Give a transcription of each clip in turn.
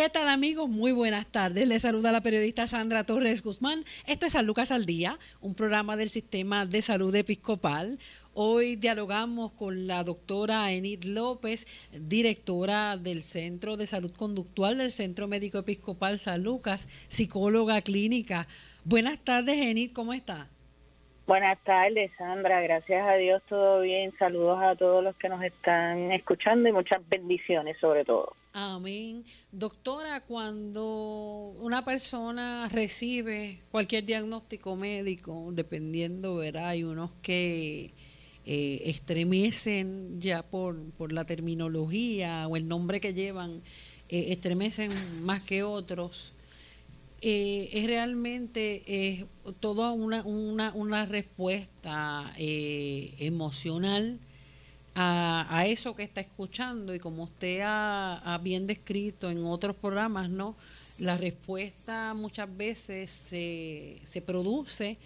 ¿Qué tal amigos? Muy buenas tardes. Les saluda la periodista Sandra Torres Guzmán. Esto es San Lucas al Día, un programa del Sistema de Salud Episcopal. Hoy dialogamos con la doctora Enid López, directora del Centro de Salud Conductual del Centro Médico Episcopal San Lucas, psicóloga clínica. Buenas tardes, Enid, ¿cómo está? Buenas tardes, Sandra. Gracias a Dios, todo bien. Saludos a todos los que nos están escuchando y muchas bendiciones sobre todo. Amén. Doctora, cuando una persona recibe cualquier diagnóstico médico, dependiendo, verá, hay unos que eh, estremecen ya por, por la terminología o el nombre que llevan, eh, estremecen más que otros. Eh, es realmente eh, toda una, una, una respuesta emocional a, eso que está escuchando. Y como usted ha, bien descrito en otros programas, ¿no? La respuesta muchas veces se, se produce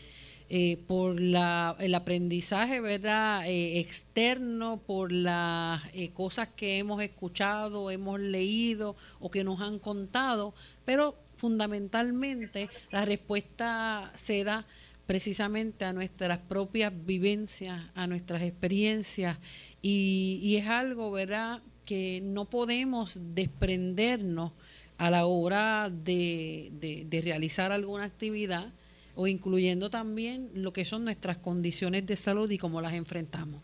eh, por la, el aprendizaje verdad eh, externo por las eh, cosas que hemos escuchado hemos leído o que nos han contado. Pero fundamentalmente la respuesta se da precisamente a nuestras propias vivencias a nuestras experiencias y, es algo verdad que no podemos desprendernos a la hora de, de realizar alguna actividad o incluyendo también lo que son nuestras condiciones de salud y cómo las enfrentamos.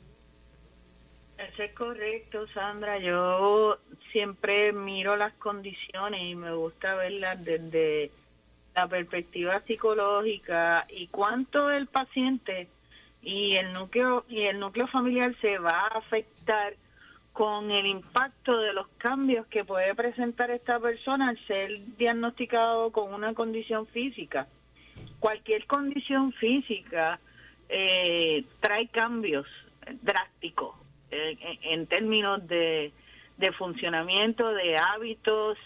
Es correcto, Sandra. Yo siempre miro las condiciones y me gusta verlas desde la perspectiva psicológica y cuánto el paciente y el núcleo y el núcleo familiar se va a afectar con el impacto de los cambios que puede presentar esta persona al ser diagnosticado con una condición física. Cualquier condición física eh, trae cambios drásticos eh, en, términos de, funcionamiento, de hábitos,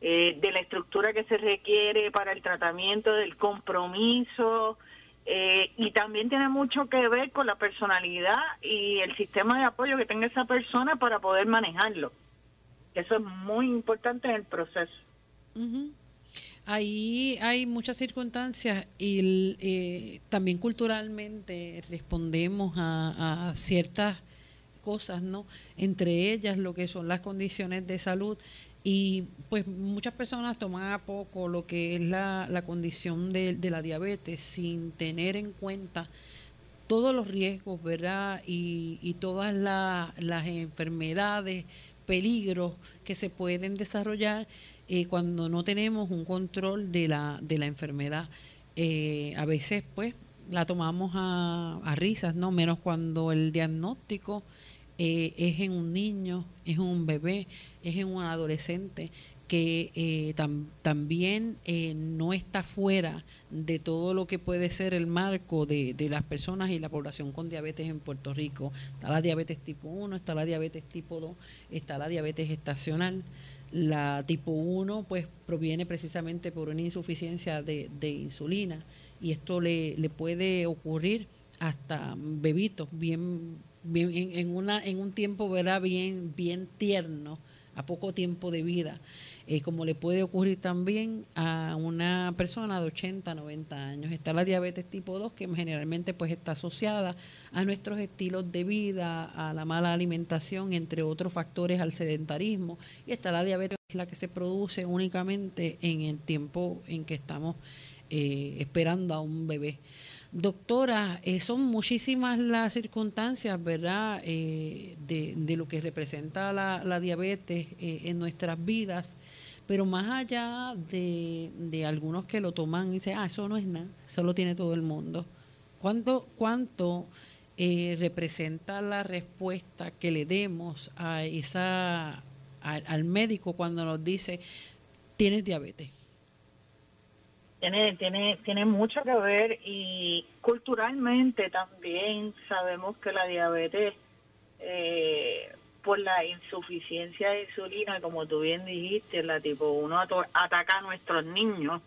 eh, de la estructura que se requiere para el tratamiento, del compromiso, y también tiene mucho que ver con la personalidad y el sistema de apoyo que tenga esa persona para poder manejarlo. Eso es muy importante en el proceso. Ahí hay muchas circunstancias y eh, también culturalmente respondemos a, ciertas cosas, ¿no? Entre ellas lo que son las condiciones de salud y pues muchas personas toman a poco lo que es la, la condición de, de, la diabetes sin tener en cuenta todos los riesgos, ¿verdad? Y, y todas las enfermedades, peligros que se pueden desarrollar eh, cuando no tenemos un control de la, de la enfermedad. Eh, a veces, pues, la tomamos a, a, risas, ¿no? Menos cuando el diagnóstico eh, es en un niño, es en un bebé, es en un adolescente que también no está fuera de todo lo que puede ser el marco de, de, las personas y la población con diabetes en Puerto Rico. Está la diabetes tipo 1, está la diabetes tipo 2, está la diabetes estacional. La tipo 1 pues proviene precisamente por una insuficiencia de, insulina y esto le, le, puede ocurrir hasta bebitos bien, en, una, en un tiempo ¿verdad? bien bien tierno a poco tiempo de vida eh, como le puede ocurrir también a una persona de 80, 90 años. Está la diabetes tipo 2, que generalmente pues está asociada a nuestros estilos de vida, a la mala alimentación, entre otros factores al sedentarismo. Y está la diabetes, la que se produce únicamente en el tiempo en que estamos eh, esperando a un bebé. Doctora, eh, son muchísimas las circunstancias, ¿verdad?, de, de, lo que representa la, diabetes en nuestras vidas pero más allá de, de algunos que lo toman y dicen, ah, eso no es nada, eso lo tiene todo el mundo. ¿Cuánto, cuánto eh, representa la respuesta que le demos a esa, al médico cuando nos dice, tienes diabetes? Tiene, tiene, tiene mucho que ver y culturalmente también sabemos que la diabetes eh, por la insuficiencia de insulina, como tú bien dijiste, la tipo 1 ataca a nuestros niños.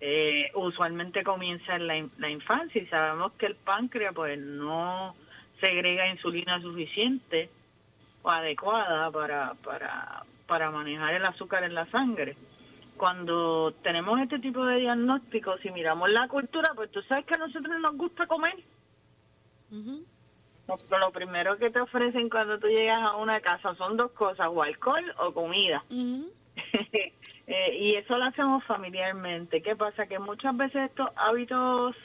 Eh, usualmente comienza en la, infancia y sabemos que el páncreas pues no segrega insulina suficiente o adecuada para, para, para manejar el azúcar en la sangre. Cuando tenemos este tipo de diagnósticos, si miramos la cultura, pues tú sabes que a nosotros nos gusta comer. Lo primero que te ofrecen cuando tú llegas a una casa son dos cosas, o alcohol o comida. Eh, y eso lo hacemos familiarmente. ¿Qué pasa? Que muchas veces estos hábitos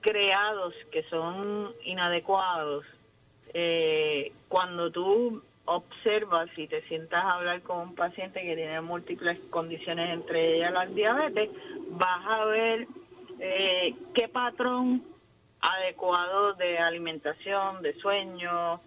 creados que son inadecuados, eh, cuando tú observas y te sientas a hablar con un paciente que tiene múltiples condiciones, entre ellas la diabetes, vas a ver eh, qué patrón adecuado de alimentación, de sueño,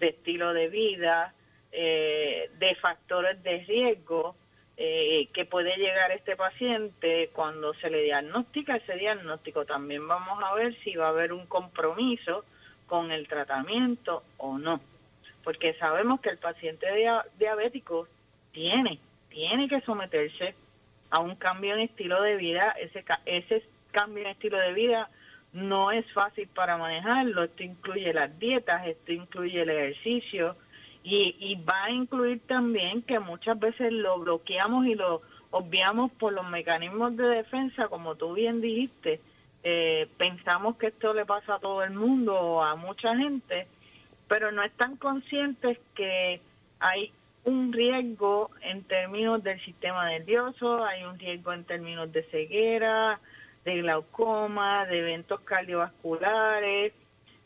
de estilo de vida, eh, de factores de riesgo eh, que puede llegar este paciente cuando se le diagnostica ese diagnóstico. También vamos a ver si va a haber un compromiso con el tratamiento o no, porque sabemos que el paciente diabético tiene, tiene que someterse a un cambio en estilo de vida, ese, ese cambio en estilo de vida no es fácil para manejarlo. Esto incluye las dietas, esto incluye el ejercicio y, y va a incluir también que muchas veces lo bloqueamos y lo obviamos por los mecanismos de defensa, como tú bien dijiste. Eh, pensamos que esto le pasa a todo el mundo o a mucha gente, pero no están conscientes que hay un riesgo en términos del sistema nervioso, hay un riesgo en términos de ceguera, de glaucoma, de eventos cardiovasculares,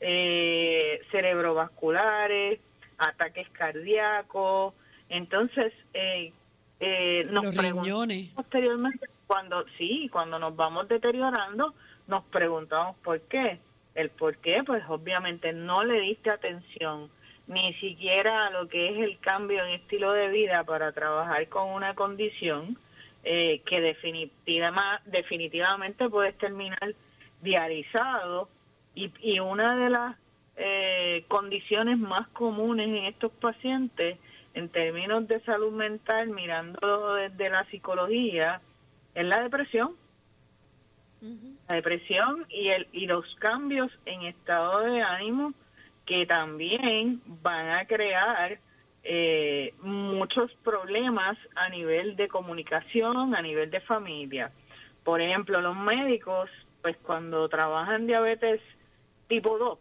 eh, cerebrovasculares, ataques cardíacos. Entonces, eh, eh, nos preguntamos posteriormente, cuando sí, cuando nos vamos deteriorando, nos preguntamos por qué. El por qué, pues obviamente no le diste atención ni siquiera a lo que es el cambio en estilo de vida para trabajar con una condición eh, que definitivamente puedes terminar diarizado y, y una de las eh, condiciones más comunes en estos pacientes en términos de salud mental, mirando desde la psicología, es la depresión. La depresión y, el, y los cambios en estado de ánimo que también van a crear eh, muchos problemas a nivel de comunicación, a nivel de familia. Por ejemplo, los médicos, pues cuando trabajan diabetes tipo 2,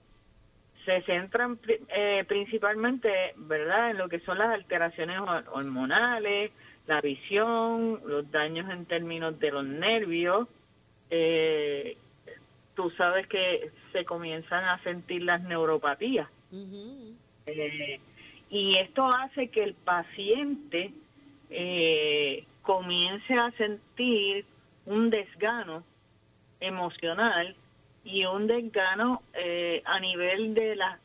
se centran eh, principalmente, ¿verdad?, en lo que son las alteraciones hormonales, la visión, los daños en términos de los nervios. Eh, tú sabes que se comienzan a sentir las neuropatías. Y esto hace que el paciente eh, comience a sentir un desgano emocional y un desgano eh, a nivel de las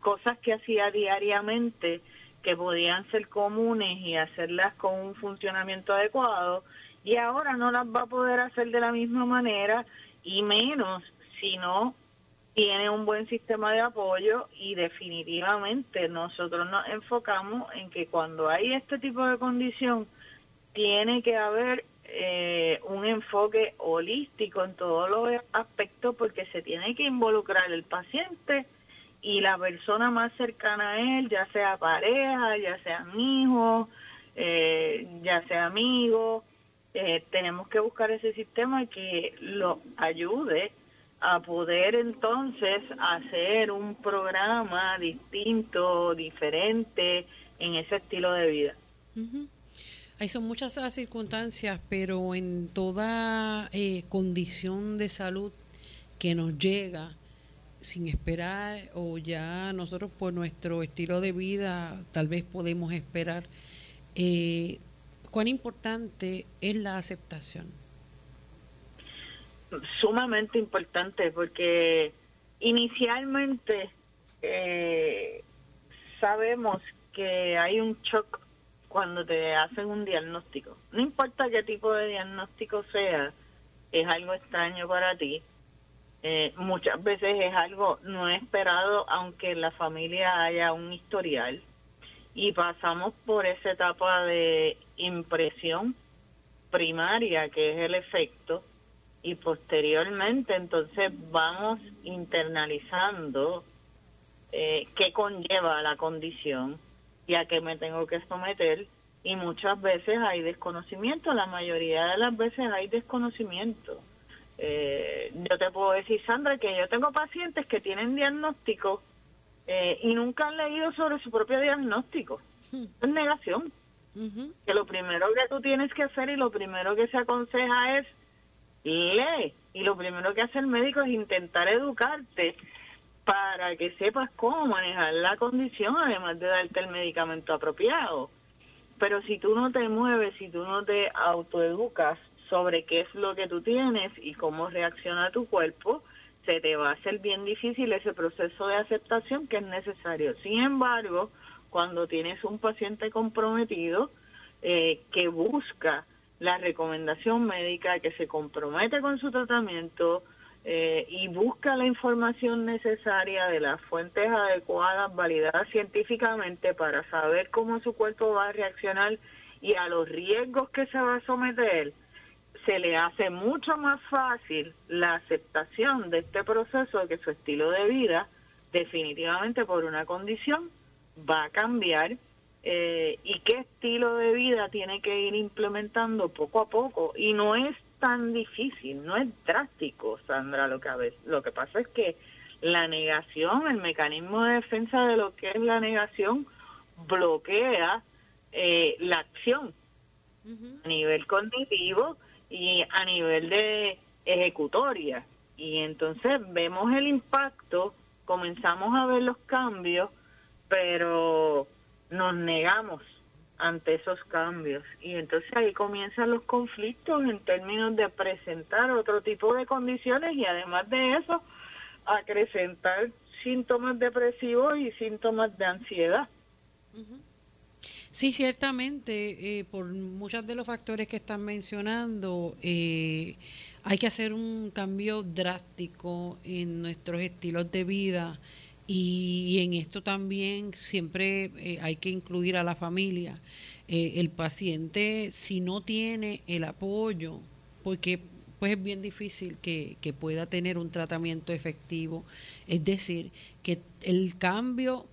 cosas que hacía diariamente que podían ser comunes y hacerlas con un funcionamiento adecuado y ahora no las va a poder hacer de la misma manera y menos si no tiene un buen sistema de apoyo y definitivamente nosotros nos enfocamos en que cuando hay este tipo de condición tiene que haber eh, un enfoque holístico en todos los aspectos porque se tiene que involucrar el paciente y la persona más cercana a él, ya sea pareja, ya sea hijo, eh, ya sea amigo, eh, tenemos que buscar ese sistema que lo ayude a poder entonces hacer un programa distinto, diferente en ese estilo de vida. Hay son muchas circunstancias, pero en toda eh, condición de salud que nos llega sin esperar o ya nosotros por nuestro estilo de vida tal vez podemos esperar, eh, cuán importante es la aceptación sumamente importante porque inicialmente eh, sabemos que hay un shock cuando te hacen un diagnóstico. No importa qué tipo de diagnóstico sea, es algo extraño para ti. Eh, muchas veces es algo no esperado, aunque en la familia haya un historial. Y pasamos por esa etapa de impresión primaria, que es el efecto, y posteriormente entonces vamos internalizando eh, qué conlleva la condición y a qué me tengo que someter y muchas veces hay desconocimiento, la mayoría de las veces hay desconocimiento. Eh, yo te puedo decir, Sandra, que yo tengo pacientes que tienen diagnóstico eh, y nunca han leído sobre su propio diagnóstico. Hmm. Es negación. Que lo primero que tú tienes que hacer y lo primero que se aconseja es lee. Y lo primero que hace el médico es intentar educarte para que sepas cómo manejar la condición, además de darte el medicamento apropiado. Pero si tú no te mueves, si tú no te autoeducas sobre qué es lo que tú tienes y cómo reacciona tu cuerpo, se te va a hacer bien difícil ese proceso de aceptación que es necesario. Sin embargo, cuando tienes un paciente comprometido eh, que busca la recomendación médica, que se compromete con su tratamiento, eh, y busca la información necesaria de las fuentes adecuadas, validadas científicamente para saber cómo su cuerpo va a reaccionar y a los riesgos que se va a someter, se le hace mucho más fácil la aceptación de este proceso de que su estilo de vida, definitivamente por una condición, va a cambiar eh, y qué estilo de vida tiene que ir implementando poco a poco. Y no es tan difícil, no es drástico, Sandra, lo que, a veces, lo que pasa es que la negación, el mecanismo de defensa de lo que es la negación, bloquea eh, la acción a nivel cognitivo y a nivel de ejecutoria. Y entonces vemos el impacto, comenzamos a ver los cambios, pero nos negamos ante esos cambios. Y entonces ahí comienzan los conflictos en términos de presentar otro tipo de condiciones y además de eso, acrecentar síntomas depresivos y síntomas de ansiedad. Sí, ciertamente, eh, por muchos de los factores que están mencionando, eh, hay que hacer un cambio drástico en nuestros estilos de vida y, en esto también siempre eh, hay que incluir a la familia. Eh, el paciente, si no tiene el apoyo, porque pues es bien difícil que, que pueda tener un tratamiento efectivo, es decir, que el cambio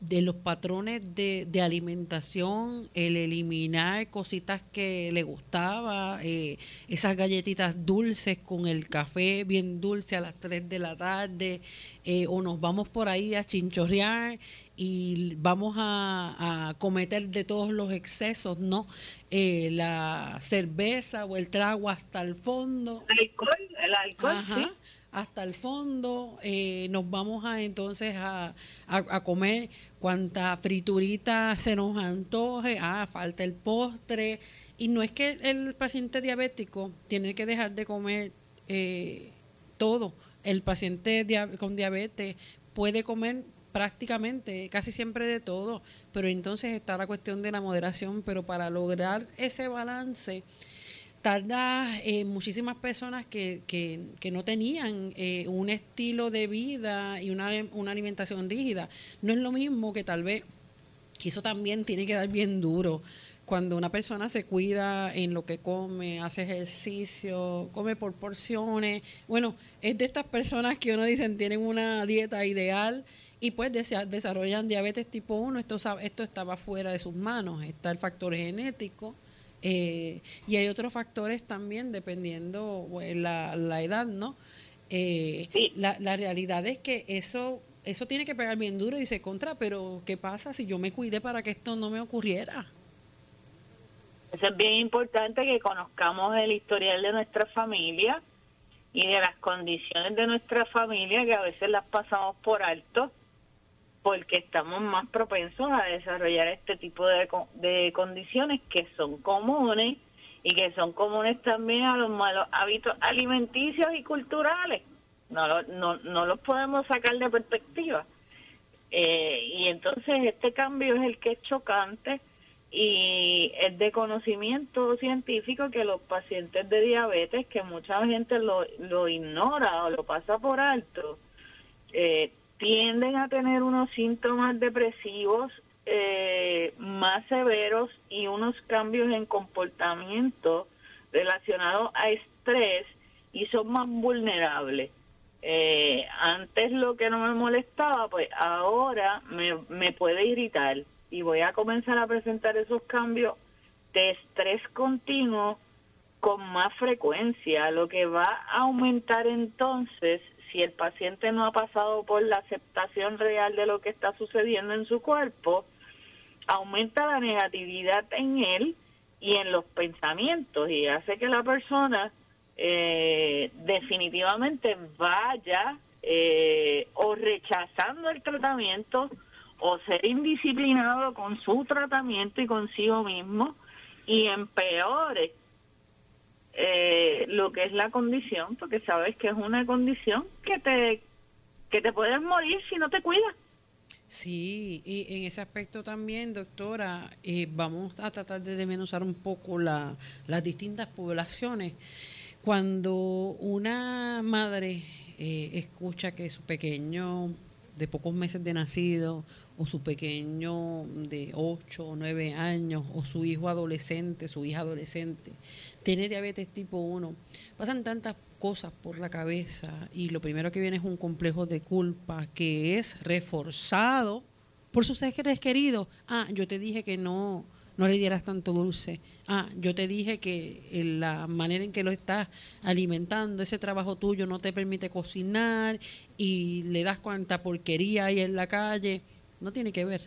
de los patrones de, de, alimentación, el eliminar cositas que le gustaba, eh, esas galletitas dulces con el café bien dulce a las 3 de la tarde, eh, o nos vamos por ahí a chinchorrear y vamos a, a cometer de todos los excesos, ¿no? Eh, la cerveza o el trago hasta el fondo. El alcohol, el alcohol, hasta el fondo, eh, nos vamos a entonces a, a, comer. Cuanta friturita se nos antoje, ah, falta el postre, y no es que el paciente diabético tiene que dejar de comer eh, todo, el paciente con diabetes puede comer prácticamente, casi siempre de todo, pero entonces está la cuestión de la moderación, pero para lograr ese balance, tarda eh, muchísimas personas que, que, no tenían eh, un estilo de vida y una, una, alimentación rígida. No es lo mismo que tal vez, eso también tiene que dar bien duro. Cuando una persona se cuida en lo que come, hace ejercicio, come por porciones, bueno, es de estas personas que uno dicen tienen una dieta ideal y pues desarrollan diabetes tipo 1, esto, esto estaba fuera de sus manos, está el factor genético, eh, y hay otros factores también dependiendo pues, la, la edad, ¿no? Eh, la, la realidad es que eso eso tiene que pegar bien duro y dice contra, pero ¿qué pasa si yo me cuide para que esto no me ocurriera? Eso es bien importante que conozcamos el historial de nuestra familia y de las condiciones de nuestra familia que a veces las pasamos por alto porque estamos más propensos a desarrollar este tipo de, de condiciones que son comunes y que son comunes también a los malos hábitos alimenticios y culturales. No, no, no los podemos sacar de perspectiva. Eh, y entonces este cambio es el que es chocante y es de conocimiento científico que los pacientes de diabetes, que mucha gente lo, lo ignora o lo pasa por alto, eh, tienden a tener unos síntomas depresivos eh, más severos y unos cambios en comportamiento relacionados a estrés y son más vulnerables. Eh, antes lo que no me molestaba, pues ahora me, me puede irritar y voy a comenzar a presentar esos cambios de estrés continuo con más frecuencia, lo que va a aumentar entonces si el paciente no ha pasado por la aceptación real de lo que está sucediendo en su cuerpo, aumenta la negatividad en él y en los pensamientos y hace que la persona eh, definitivamente vaya eh, o rechazando el tratamiento o ser indisciplinado con su tratamiento y consigo mismo y empeore eh, lo que es la condición, porque sabes que es una condición que te, que te puedes morir si no te cuidas. Sí, y en ese aspecto también, doctora, eh, vamos a tratar de desmenuzar un poco la, las distintas poblaciones. Cuando una madre eh, escucha que su pequeño de pocos meses de nacido o su pequeño de 8 o 9 años o su hijo adolescente, su hija adolescente, tiene diabetes tipo 1. Pasan tantas cosas por la cabeza y lo primero que viene es un complejo de culpa que es reforzado por sus seres queridos. Ah, yo te dije que no, no le dieras tanto dulce. Ah, yo te dije que la manera en que lo estás alimentando, ese trabajo tuyo no te permite cocinar y le das cuanta porquería ahí en la calle no tiene que ver.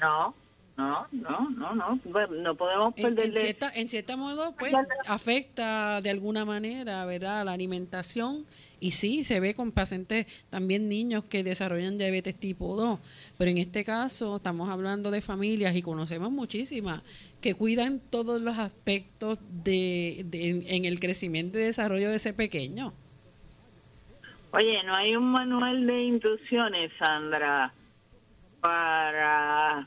No, no, no, no, no, no podemos perder. En, cierta, en cierto modo, pues, afecta de alguna manera, ¿verdad?, la alimentación. Y sí, se ve con pacientes, también niños que desarrollan diabetes tipo 2. Pero en este caso estamos hablando de familias y conocemos muchísimas que cuidan todos los aspectos de, en el crecimiento y desarrollo de ese pequeño. Oye, no hay un manual de instrucciones, Sandra, para,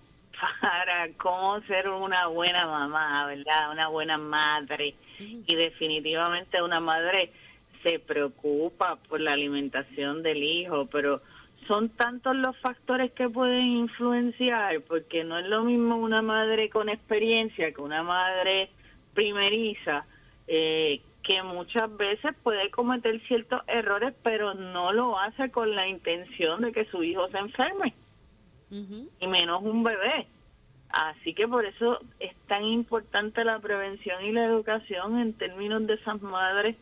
para cómo ser una buena mamá, ¿verdad? Una buena madre. Y definitivamente una madre se preocupa por la alimentación del hijo, pero son tantos los factores que pueden influenciar, porque no es lo mismo una madre con experiencia que una madre primeriza, eh, que muchas veces puede cometer ciertos errores, pero no lo hace con la intención de que su hijo se enferme y menos un bebé. Así que por eso es tan importante la prevención y la educación en términos de esas madres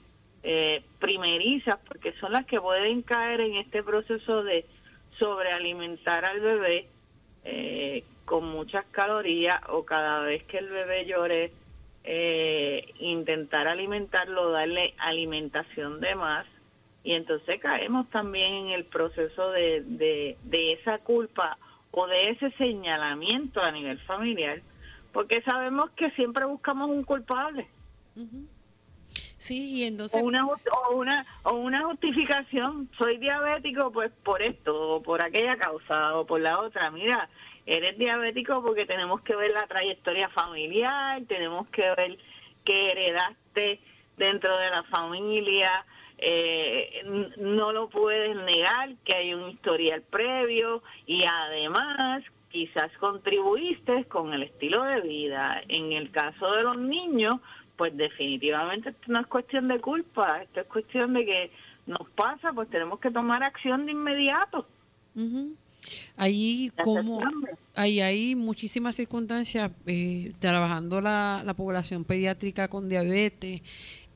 eh, primerizas, porque son las que pueden caer en este proceso de sobrealimentar al bebé eh, con muchas calorías o cada vez que el bebé llore, eh, intentar alimentarlo, darle alimentación de más. Y entonces caemos también en el proceso de, de, de esa culpa o de ese señalamiento a nivel familiar, porque sabemos que siempre buscamos un culpable. Sí, y entonces... O una, o, una, o una justificación, soy diabético pues por esto, o por aquella causa, o por la otra. Mira, eres diabético porque tenemos que ver la trayectoria familiar, tenemos que ver qué heredaste dentro de la familia, eh, no lo puedes negar que hay un historial previo y además quizás contribuiste con el estilo de vida. En el caso de los niños, pues definitivamente esto no es cuestión de culpa, esto es cuestión de que nos pasa, pues tenemos que tomar acción de inmediato. Ahí como ahí hay muchísimas circunstancias eh, trabajando la, la población pediátrica con diabetes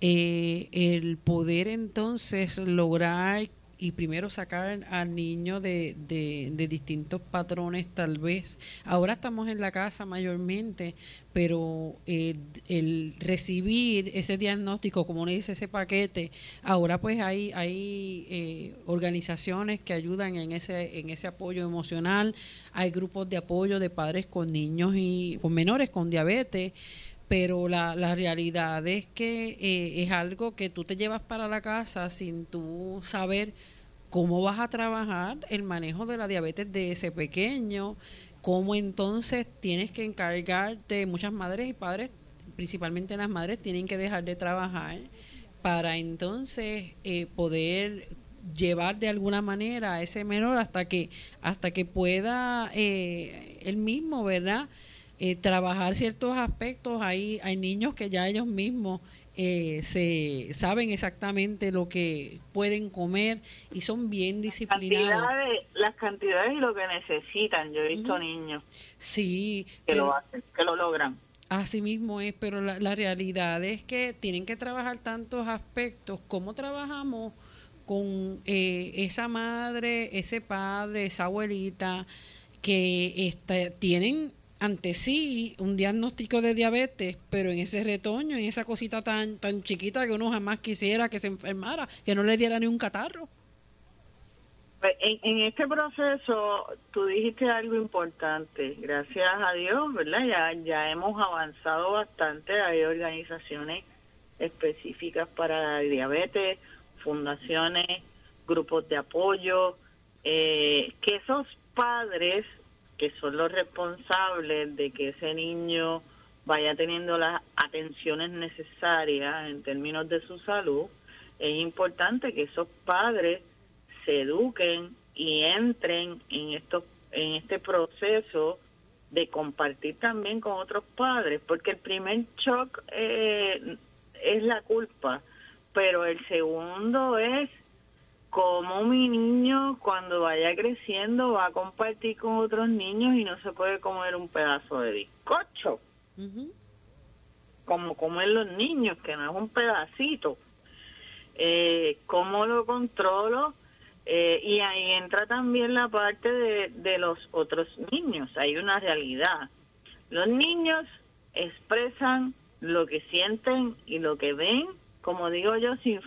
eh, el poder entonces lograr y primero sacar al niño de, de, distintos patrones tal vez. Ahora estamos en la casa mayormente, pero eh, el recibir ese diagnóstico, como le dice ese paquete, ahora pues hay, hay eh, organizaciones que ayudan en ese, en ese apoyo emocional, hay grupos de apoyo de padres con niños y con menores con diabetes pero la, la realidad es que eh, es algo que tú te llevas para la casa sin tú saber cómo vas a trabajar el manejo de la diabetes de ese pequeño, cómo entonces tienes que encargarte, muchas madres y padres, principalmente las madres, tienen que dejar de trabajar para entonces eh, poder llevar de alguna manera a ese menor hasta que hasta que pueda eh, él mismo, ¿verdad? Eh, trabajar ciertos aspectos. Hay, hay niños que ya ellos mismos eh, se saben exactamente lo que pueden comer y son bien disciplinados. las cantidades y lo que necesitan. Yo he visto niños sí, que lo hacen, que lo logran. Así mismo es, pero la, la realidad es que tienen que trabajar tantos aspectos. ¿Cómo trabajamos con eh, esa madre, ese padre, esa abuelita que está, tienen ante sí un diagnóstico de diabetes, pero en ese retoño, en esa cosita tan, tan chiquita que uno jamás quisiera que se enfermara, que no le diera ni un catarro. Pues, en, este proceso tú dijiste algo importante, gracias a Dios, ¿verdad? Ya, ya hemos avanzado bastante, hay organizaciones específicas para diabetes, fundaciones, grupos de apoyo, eh, que esos padres que son los responsables de que ese niño vaya teniendo las atenciones necesarias en términos de su salud, es importante que esos padres se eduquen y entren en estos en este proceso de compartir también con otros padres, porque el primer shock eh, es la culpa, pero el segundo es cómo mi niño cuando vaya creciendo va a compartir con otros niños y no se puede comer un pedazo de bizcocho. Como comen los niños, que no es un pedacito. Eh, ¿Cómo lo controlo? Eh, y ahí entra también la parte de, de los otros niños. Hay una realidad. Los niños expresan lo que sienten y lo que ven, como digo yo, sin,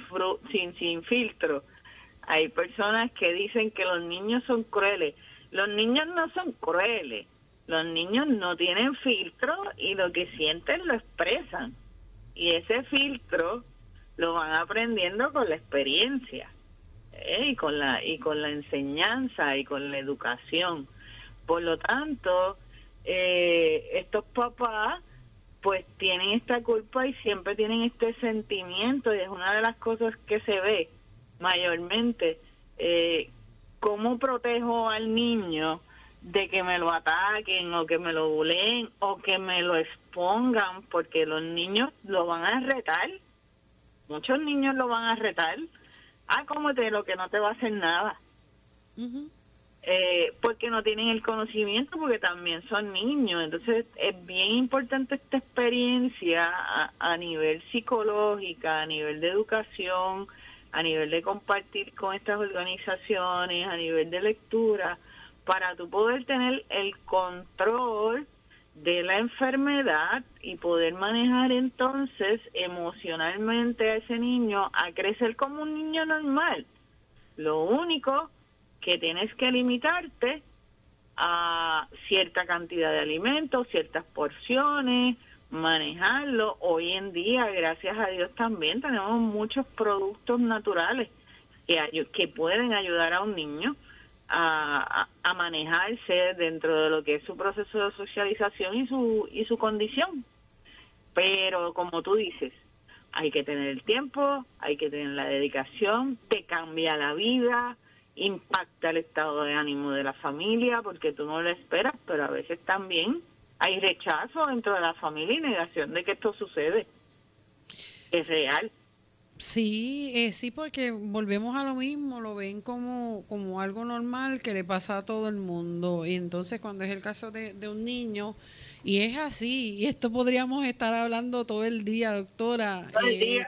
sin, sin filtro hay personas que dicen que los niños son crueles. Los niños no son crueles. Los niños no tienen filtro y lo que sienten lo expresan. Y ese filtro lo van aprendiendo con la experiencia ¿eh? y con la y con la enseñanza y con la educación. Por lo tanto, eh, estos papás pues tienen esta culpa y siempre tienen este sentimiento y es una de las cosas que se ve mayormente, eh, ¿cómo protejo al niño de que me lo ataquen o que me lo buleen o que me lo expongan? Porque los niños lo van a retar, muchos niños lo van a retar. Ah, te lo que no te va a hacer nada. eh, porque no tienen el conocimiento, porque también son niños. Entonces es bien importante esta experiencia a, a nivel psicológica, a nivel de educación, a nivel de compartir con estas organizaciones, a nivel de lectura, para tú poder tener el control de la enfermedad y poder manejar entonces emocionalmente a ese niño a crecer como un niño normal. Lo único que tienes que limitarte a cierta cantidad de alimentos, ciertas porciones, manejarlo. Hoy en día, gracias a Dios también, tenemos muchos productos naturales que, que pueden ayudar a un niño a, a, manejarse dentro de lo que es su proceso de socialización y su, y su condición. Pero como tú dices, hay que tener el tiempo, hay que tener la dedicación, te cambia la vida, impacta el estado de ánimo de la familia, porque tú no lo esperas, pero a veces también hay rechazo dentro de la familia y negación de que esto sucede. Es real. Sí, eh, sí, porque volvemos a lo mismo, lo ven como, como algo normal que le pasa a todo el mundo. Y entonces cuando es el caso de, de un niño, y es así, y esto podríamos estar hablando todo el día, doctora. Eh,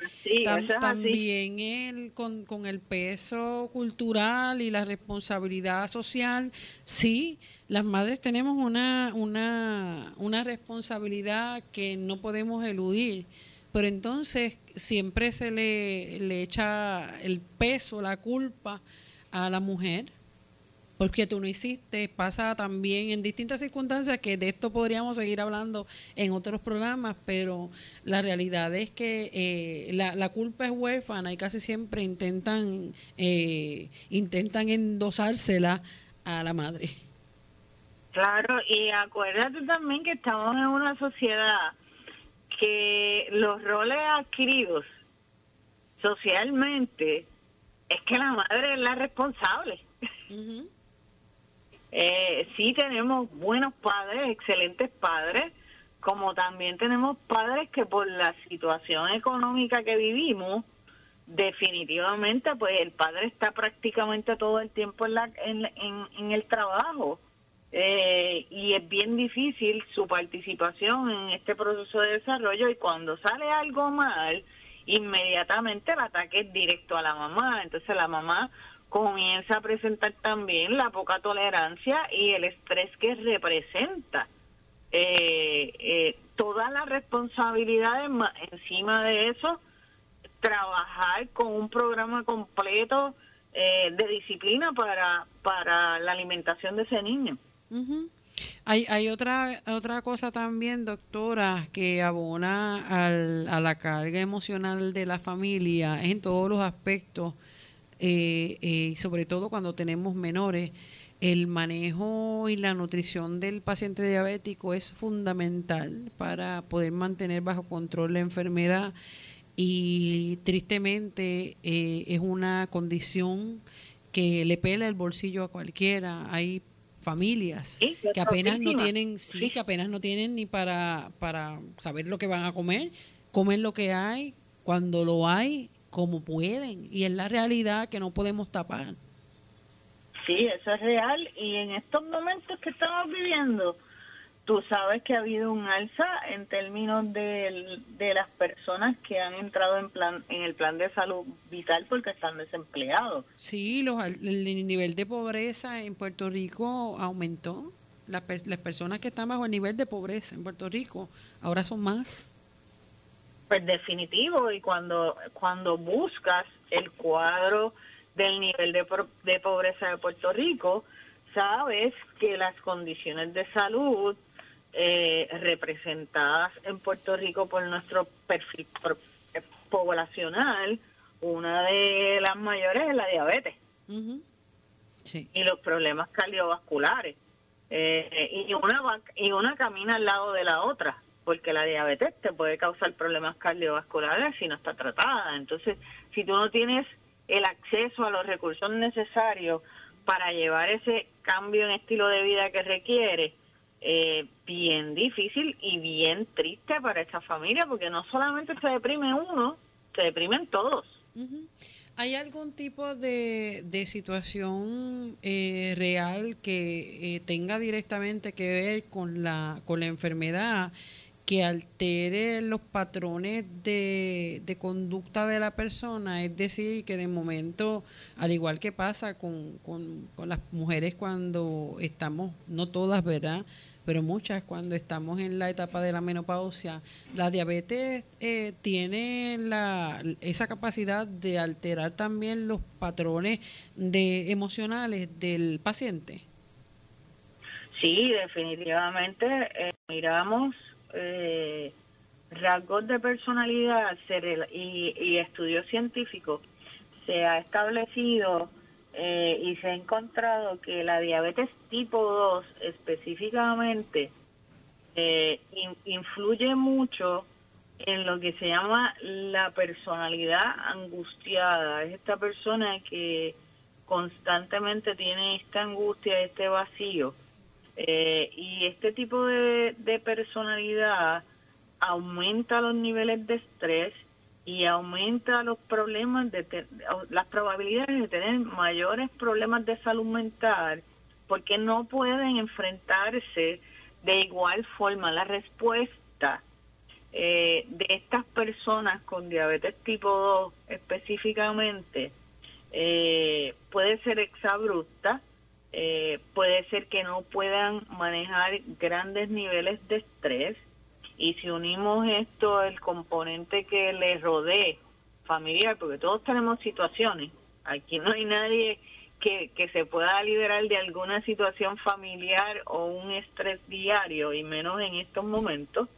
también el, con, con el peso cultural y la responsabilidad social, sí, las madres tenemos una, una, una responsabilidad que no podemos eludir, pero entonces siempre se le, le echa el peso, la culpa a la mujer porque tú no hiciste, pasa también en distintas circunstancias que de esto podríamos seguir hablando en otros programas, pero la realidad es que eh, la, la, culpa es huérfana y casi siempre intentan, eh, intentan endosársela a la madre. Claro, y acuérdate también que estamos en una sociedad que los roles adquiridos socialmente es que la madre es la responsable. Eh, sí tenemos buenos padres, excelentes padres, como también tenemos padres que por la situación económica que vivimos, definitivamente pues el padre está prácticamente todo el tiempo en, la, en, el trabajo. Eh, y es bien difícil su participación en este proceso de desarrollo y cuando sale algo mal, inmediatamente el ataque es directo a la mamá, entonces la mamá comienza a presentar también la poca tolerancia y el estrés que representa. Eh, eh, toda la responsabilidad encima de eso, trabajar con un programa completo eh, de disciplina para, para la alimentación de ese niño. Hay, hay otra, otra cosa también, doctora, que abona al, a la carga emocional de la familia en todos los aspectos, eh, eh, sobre todo cuando tenemos menores. El manejo y la nutrición del paciente diabético es fundamental para poder mantener bajo control la enfermedad y tristemente eh, es una condición que le pela el bolsillo a cualquiera. Hay familias que apenas no tienen, sí, que apenas no tienen ni para, para saber lo que van a comer, comen lo que hay, cuando lo hay, como pueden, y es la realidad que no podemos tapar. Sí, eso es real, y en estos momentos que estamos viviendo, Tú sabes que ha habido un alza en términos de, las personas que han entrado en plan en el plan de salud vital porque están desempleados. Sí, los, el nivel de pobreza en Puerto Rico aumentó. Las, las personas que están bajo el nivel de pobreza en Puerto Rico ahora son más. Pues definitivo, y cuando, cuando buscas el cuadro del nivel de, de pobreza de Puerto Rico, sabes que las condiciones de salud eh, representadas en Puerto Rico por nuestro perfil eh, poblacional, una de las mayores es la diabetes. Y los problemas cardiovasculares. Eh, y, una, y una camina al lado de la otra, porque la diabetes te puede causar problemas cardiovasculares si no está tratada. Entonces, si tú no tienes el acceso a los recursos necesarios para llevar ese cambio en estilo de vida que requiere, eh, bien difícil y bien triste para esta familia, porque no solamente se deprime uno, se deprimen todos. ¿Hay algún tipo de, de situación eh, real que eh, tenga directamente que ver con la, con la enfermedad que altere los patrones de, de conducta de la persona? Es decir, que de momento, al igual que pasa con, con, con las mujeres cuando estamos, no todas, ¿verdad? pero muchas cuando estamos en la etapa de la menopausia, la diabetes eh, tiene la, esa capacidad de alterar también los patrones de emocionales del paciente. Sí, definitivamente eh, miramos eh, rasgos de personalidad y, y estudios científicos. Se ha establecido eh, y se ha encontrado que la diabetes tipo 2 específicamente eh, influye mucho en lo que se llama la personalidad angustiada. Es esta persona que constantemente tiene esta angustia, este vacío. Eh, y este tipo de, personalidad aumenta los niveles de estrés y aumenta los problemas de las probabilidades de tener mayores problemas de salud mental porque no pueden enfrentarse de igual forma. La respuesta eh, de estas personas con diabetes tipo 2 específicamente eh, puede ser exabrupta eh, puede ser que no puedan manejar grandes niveles de estrés. Y si unimos esto, el componente que le rodee familiar, porque todos tenemos situaciones, aquí no hay nadie que, que se pueda liberar de alguna situación familiar o un estrés diario, y menos en estos momentos,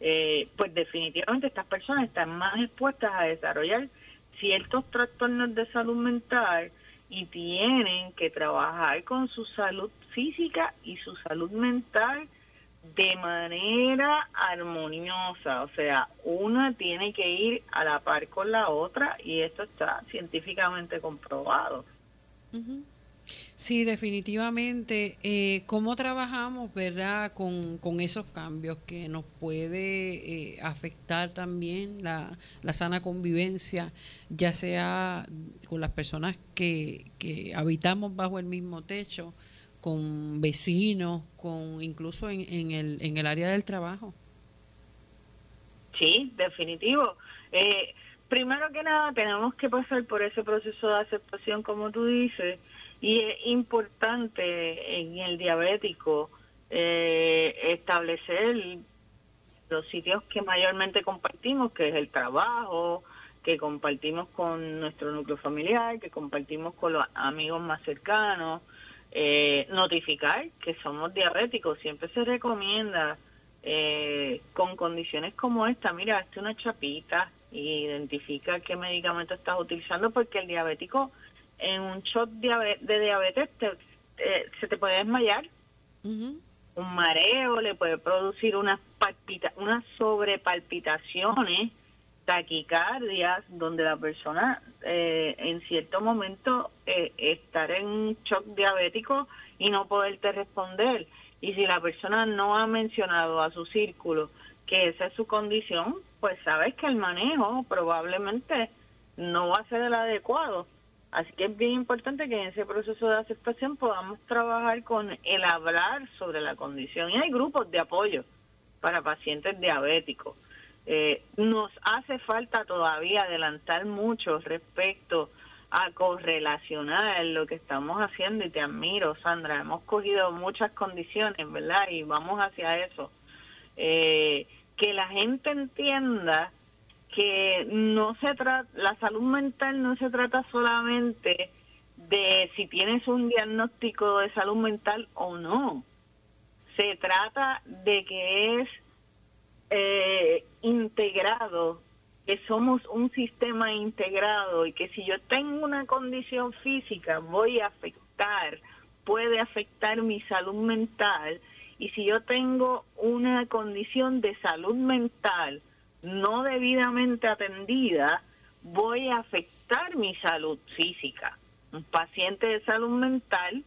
eh, pues definitivamente estas personas están más expuestas a desarrollar ciertos trastornos de salud mental y tienen que trabajar con su salud física y su salud mental de manera armoniosa, o sea, una tiene que ir a la par con la otra y esto está científicamente comprobado. Sí, definitivamente. Eh, ¿Cómo trabajamos, verdad, con, esos cambios que nos puede eh, afectar también la, sana convivencia, ya sea con las personas que, que habitamos bajo el mismo techo, con vecinos, con incluso en, en, el, en el área del trabajo. Sí, definitivo. Eh, primero que nada, tenemos que pasar por ese proceso de aceptación, como tú dices, y es importante en el diabético eh, establecer los sitios que mayormente compartimos, que es el trabajo, que compartimos con nuestro núcleo familiar, que compartimos con los amigos más cercanos, eh, notificar que somos diabéticos. Siempre se recomienda eh, con condiciones como esta, mira, hazte una chapita e identifica qué medicamento estás utilizando porque el diabético en un shot de diabetes se te puede desmayar. Un mareo le puede producir unas, palpita unas sobrepalpitaciones, taquicardias, donde la persona eh, en cierto momento eh, estar en un shock diabético y no poderte responder. Y si la persona no ha mencionado a su círculo que esa es su condición, pues sabes que el manejo probablemente no va a ser el adecuado. Así que es bien importante que en ese proceso de aceptación podamos trabajar con el hablar sobre la condición. Y hay grupos de apoyo para pacientes diabéticos. Eh, nos hace falta todavía adelantar mucho respecto a correlacionar lo que estamos haciendo y te admiro, Sandra. Hemos cogido muchas condiciones, ¿verdad? Y vamos hacia eso. Eh, que la gente entienda que no se trata, la salud mental no se trata solamente de si tienes un diagnóstico de salud mental o no. Se trata de que es eh, integrado que somos un sistema integrado y que si yo tengo una condición física voy a afectar, puede afectar mi salud mental y si yo tengo una condición de salud mental no debidamente atendida, voy a afectar mi salud física. Un paciente de salud mental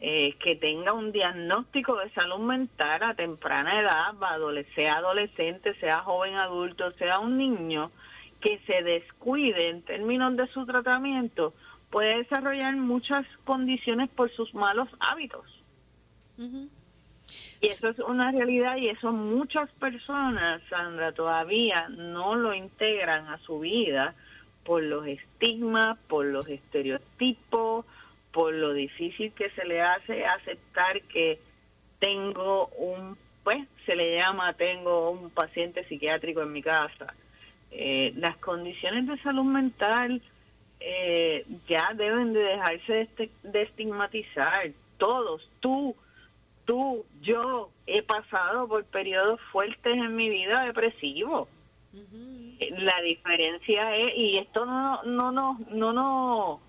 eh, que tenga un diagnóstico de salud mental a temprana edad, sea adolescente, sea joven adulto, sea un niño, que se descuide en términos de su tratamiento, puede desarrollar muchas condiciones por sus malos hábitos. Y eso es una realidad y eso muchas personas, Sandra, todavía no lo integran a su vida por los estigmas, por los estereotipos, por lo difícil que se le hace aceptar que tengo un, pues se le llama, tengo un paciente psiquiátrico en mi casa. Eh, las condiciones de salud mental eh, ya deben de dejarse de, estigmatizar. Todos, tú, tú, yo he pasado por periodos fuertes en mi vida depresivo. La diferencia es, y esto no, no, no, no, no,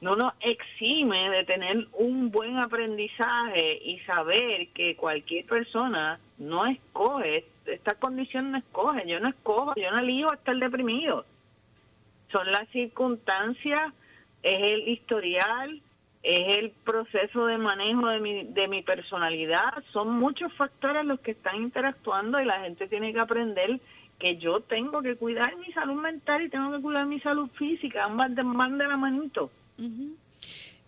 no nos exime de tener un buen aprendizaje y saber que cualquier persona no escoge, esta condición no escoge, yo no escojo, yo no elijo estar deprimido. Son las circunstancias, es el historial, es el proceso de manejo de mi, de mi personalidad, son muchos factores los que están interactuando y la gente tiene que aprender que yo tengo que cuidar mi salud mental y tengo que cuidar mi salud física, ambas de, de la manito.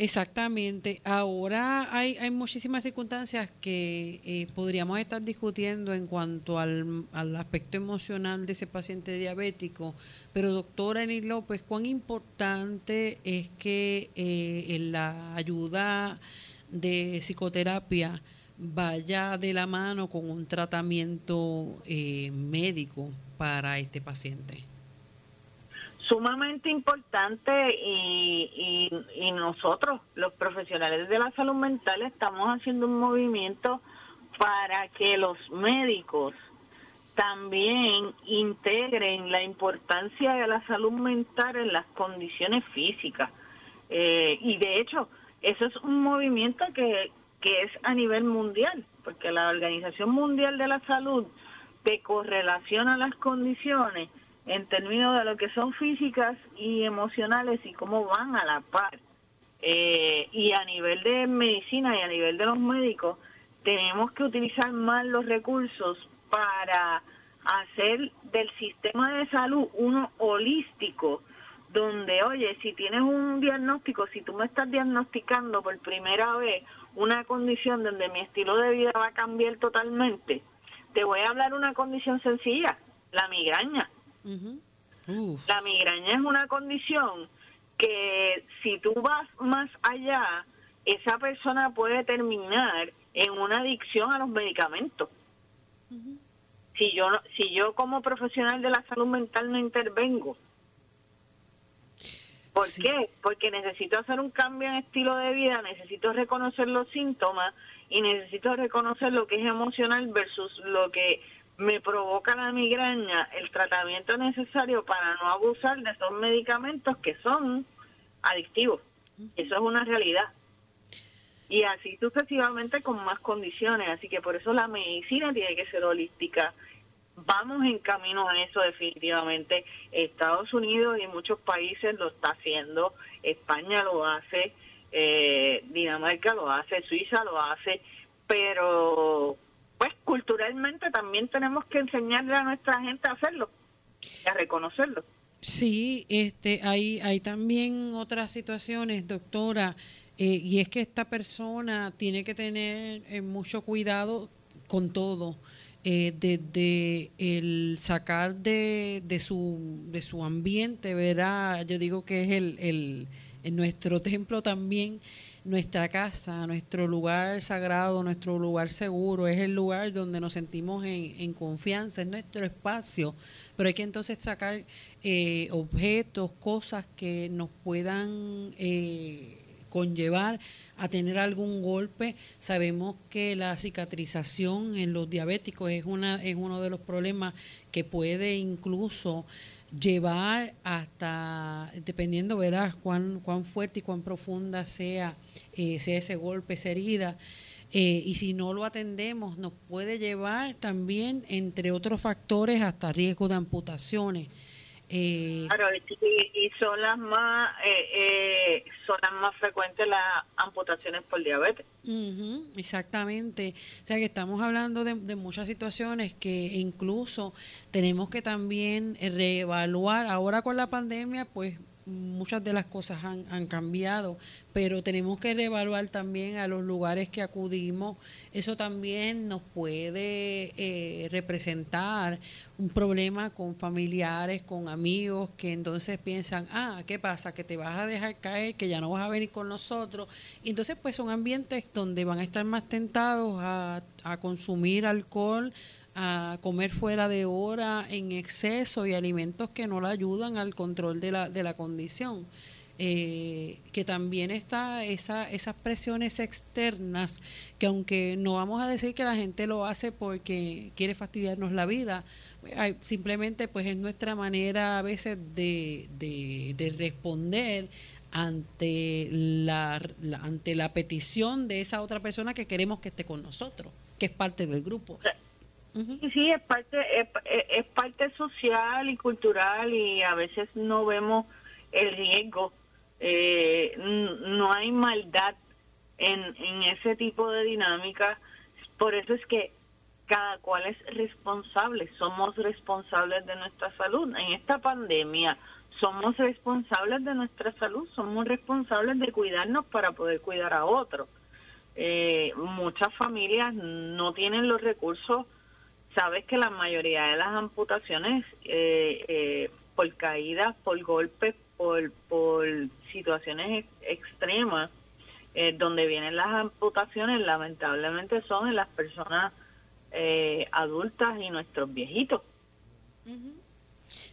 Exactamente. Ahora hay, hay muchísimas circunstancias que eh, podríamos estar discutiendo en cuanto al, aspecto emocional de ese paciente diabético. Pero doctora Enil López, ¿cuán importante es que eh, la ayuda de psicoterapia vaya de la mano con un tratamiento eh, médico para este paciente? Sumamente importante y, nosotros, los profesionales de la salud mental, estamos haciendo un movimiento para que los médicos también integren la importancia de la salud mental en las condiciones físicas. Eh, y de hecho, eso es un movimiento que, que es a nivel mundial, porque la Organización Mundial de la Salud te correlaciona las condiciones en términos de lo que son físicas y emocionales y cómo van a la par. Eh, y a nivel de medicina y a nivel de los médicos, tenemos que utilizar más los recursos para hacer del sistema de salud uno holístico, donde, oye, si tienes un diagnóstico, si tú me estás diagnosticando por primera vez una condición donde mi estilo de vida va a cambiar totalmente, te voy a hablar una condición sencilla, la migraña. La migraña es una condición que si tú vas más allá, esa persona puede terminar en una adicción a los medicamentos. Si yo si yo como profesional de la salud mental no intervengo, ¿Por qué? Porque necesito hacer un cambio en estilo de vida, necesito reconocer los síntomas y necesito reconocer lo que es emocional versus lo que me provoca la migraña, el tratamiento necesario para no abusar de esos medicamentos que son adictivos. Eso es una realidad. Y así sucesivamente con más condiciones. Así que por eso la medicina tiene que ser holística vamos en camino a eso definitivamente. Estados Unidos y muchos países lo está haciendo, España lo hace, eh, Dinamarca lo hace, Suiza lo hace, pero pues culturalmente también tenemos que enseñarle a nuestra gente a hacerlo, a reconocerlo. Sí, este, hay, hay también otras situaciones, doctora, eh, y es que esta persona tiene que tener eh, mucho cuidado con todo eh, desde el sacar de, de, su, de su ambiente, verá, yo digo que es el, el, en nuestro templo también, nuestra casa, nuestro lugar sagrado, nuestro lugar seguro, es el lugar donde nos sentimos en, confianza, es nuestro espacio, pero hay que entonces sacar eh, objetos, cosas que nos puedan eh, conllevar a tener algún golpe. Sabemos que la cicatrización en los diabéticos es, una, es uno de los problemas que puede incluso llevar hasta, dependiendo, verás, cuán, cuán fuerte y cuán profunda sea, sea ese golpe, esa herida. Eh, y si no lo atendemos, nos puede llevar también, entre otros factores, hasta riesgo de amputaciones. Eh, claro, y, son las más eh, eh, son las más frecuentes las amputaciones por diabetes. exactamente. O sea que estamos hablando de, muchas situaciones que incluso tenemos que también reevaluar. Ahora con la pandemia, pues muchas de las cosas han, cambiado, pero tenemos que reevaluar también a los lugares que acudimos. Eso también nos puede representar un problema con familiares, con amigos, que entonces piensan, ah, ¿qué pasa? Que te vas a dejar caer, que ya no vas a venir con nosotros. Y entonces pues son ambientes donde van a estar más tentados a consumir alcohol, a comer fuera de hora en exceso y alimentos que no le ayudan al control de la, de la condición. Eh, que también está esa, esas presiones externas, que aunque no vamos a decir que la gente lo hace porque quiere fastidiarnos la vida, simplemente pues es nuestra manera a veces de, de, responder ante la, ante la petición de esa otra persona que queremos que esté con nosotros, que es parte del grupo. Sí, es parte es, parte social y cultural y a veces no vemos el riesgo. Eh, no hay maldad en, en ese tipo de dinámica. Por eso es que cada cual es responsable, somos responsables de nuestra salud. En esta pandemia somos responsables de nuestra salud, somos responsables de cuidarnos para poder cuidar a otros. Eh, muchas familias no tienen los recursos, sabes que la mayoría de las amputaciones eh, eh, por caídas, por golpes, por, por situaciones extremas, donde vienen las amputaciones, lamentablemente son en las personas eh, adultas y nuestros viejitos.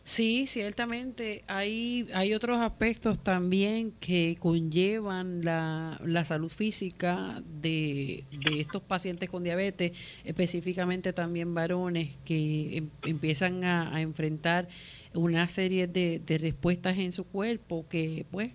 Sí, ciertamente. Hay, hay otros aspectos también que conllevan la, la salud física de, de, estos pacientes con diabetes, específicamente también varones que em, empiezan a, a, enfrentar una serie de, de respuestas en su cuerpo que pues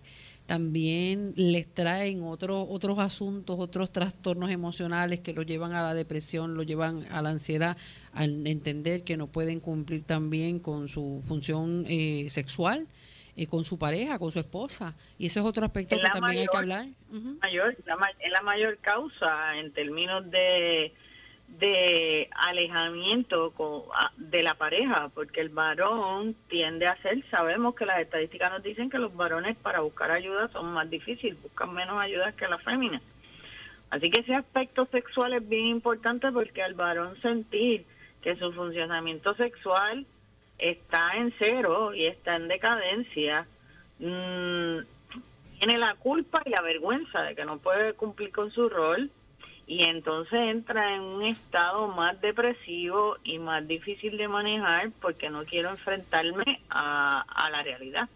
también les traen otros otros asuntos, otros trastornos emocionales que lo llevan a la depresión, lo llevan a la ansiedad, al entender que no pueden cumplir también con su función eh, sexual, eh, con su pareja, con su esposa. Y ese es otro aspecto que también hay que hablar. mayor, es la mayor causa en términos de de alejamiento de la pareja, porque el varón tiende a ser, sabemos que las estadísticas nos dicen que los varones para buscar ayuda son más difíciles, buscan menos ayuda que las féminas. Así que ese aspecto sexual es bien importante porque al varón sentir que su funcionamiento sexual está en cero y está en decadencia, mm, tiene la culpa y la vergüenza de que no puede cumplir con su rol y entonces entra en un estado más depresivo y más difícil de manejar porque no quiero enfrentarme a, la realidad.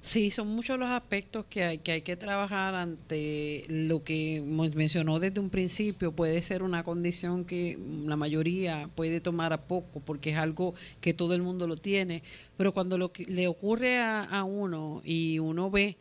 Sí, son muchos los aspectos que hay, que hay que trabajar ante lo que mencionó desde un principio. Puede ser una condición que la mayoría puede tomar a poco porque es algo que todo el mundo lo tiene, pero cuando lo que le ocurre a, a uno y uno ve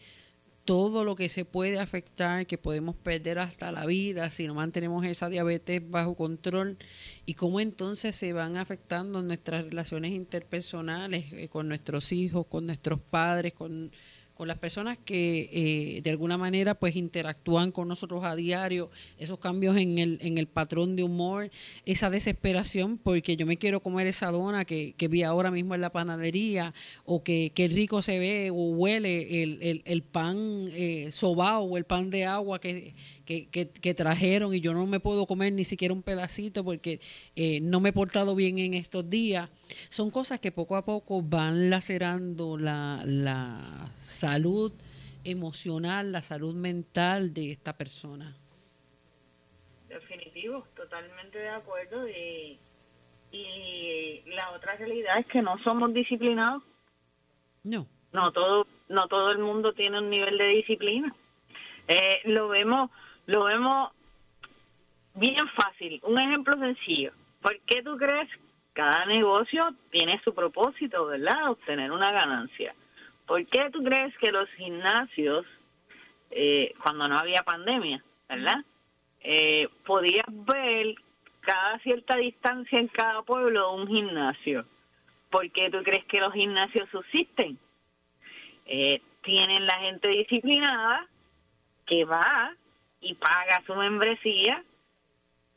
todo lo que se puede afectar, que podemos perder hasta la vida si no mantenemos esa diabetes bajo control y cómo entonces se van afectando nuestras relaciones interpersonales eh, con nuestros hijos, con nuestros padres, con con las personas que eh, de alguna manera pues interactúan con nosotros a diario, esos cambios en el, en el patrón de humor, esa desesperación porque yo me quiero comer esa dona que, que vi ahora mismo en la panadería o que, que rico se ve o huele el, el, el pan eh, sobao o el pan de agua que, que, que, trajeron y yo no me puedo comer ni siquiera un pedacito porque eh, no me he portado bien en estos días. Son cosas que poco a poco van lacerando la, la salud emocional, la salud mental de esta persona. Definitivo, totalmente de acuerdo. Y, y la otra realidad es que no somos disciplinados. No. No todo, no todo el mundo tiene un nivel de disciplina. Eh, lo vemos lo vemos bien fácil. Un ejemplo sencillo. ¿Por qué tú crees? Cada negocio tiene su propósito, ¿verdad? Obtener una ganancia. ¿Por qué tú crees que los gimnasios, eh, cuando no había pandemia, ¿verdad? Eh, podías ver cada cierta distancia en cada pueblo un gimnasio. ¿Por qué tú crees que los gimnasios subsisten? Eh, tienen la gente disciplinada que va y paga su membresía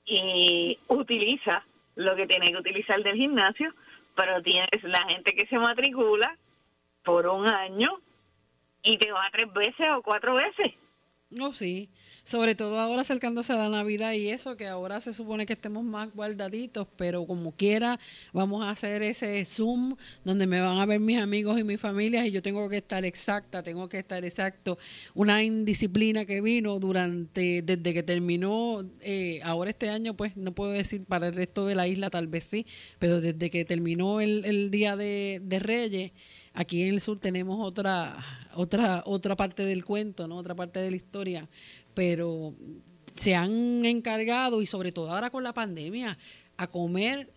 y utiliza lo que tiene que utilizar del gimnasio, pero tienes la gente que se matricula por un año y te va tres veces o cuatro veces. No, sí sobre todo ahora acercándose a la Navidad y eso, que ahora se supone que estemos más guardaditos, pero como quiera, vamos a hacer ese Zoom donde me van a ver mis amigos y mis familias y yo tengo que estar exacta, tengo que estar exacto. Una indisciplina que vino durante, desde que terminó, eh, ahora este año, pues no puedo decir para el resto de la isla, tal vez sí, pero desde que terminó el, el Día de, de Reyes, aquí en el sur tenemos otra otra otra parte del cuento, ¿no? Otra parte de la historia pero se han encargado y sobre todo ahora con la pandemia a comer,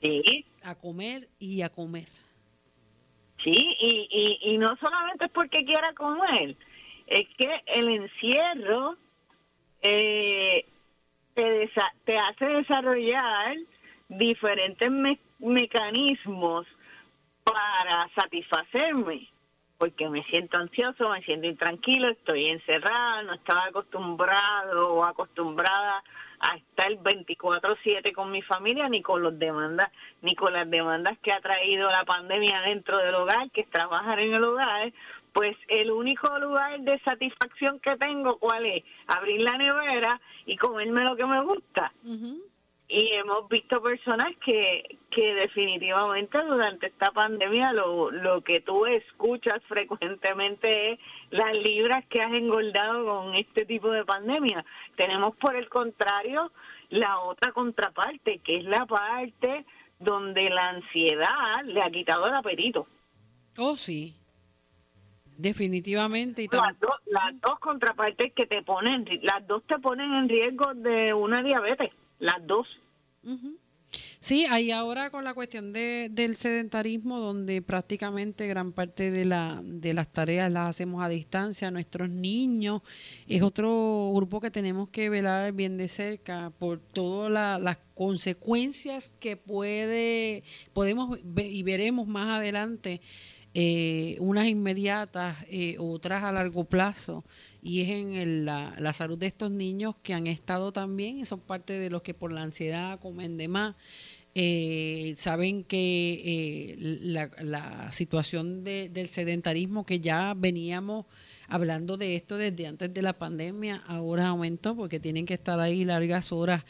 a comer y a comer. Sí, y, y, y no solamente es porque quiera comer, es que el encierro eh, te, te hace desarrollar diferentes mecanismos para satisfacerme porque me siento ansioso, me siento intranquilo, estoy encerrada, no estaba acostumbrado o acostumbrada a estar 24/7 con mi familia ni con los demandas ni con las demandas que ha traído la pandemia dentro del hogar, que es trabajar en el hogar, pues el único lugar de satisfacción que tengo, ¿cuál es? Abrir la nevera y comerme lo que me gusta y hemos visto personas que, que definitivamente durante esta pandemia lo, lo que tú escuchas frecuentemente es las libras que has engordado con este tipo de pandemia. Tenemos por el contrario la otra contraparte, que es la parte donde la ansiedad le ha quitado el apetito. Oh, sí. Definitivamente. Y las, las dos contrapartes que te ponen, las dos te ponen en riesgo de una diabetes, las dos. Sí, hay ahora con la cuestión de, del sedentarismo, donde prácticamente gran parte de, la, de las tareas las hacemos a distancia. Nuestros niños es otro grupo que tenemos que velar bien de cerca por todas las consecuencias que puede podemos y veremos más adelante, eh, unas inmediatas, eh, otras a largo plazo y es en la, la, salud de estos niños que han estado también, son parte de los que por la ansiedad comen de más. Eh, saben que eh, la, la, situación de, del sedentarismo que ya veníamos hablando de esto desde antes de la pandemia, ahora aumentó porque tienen que estar ahí largas horas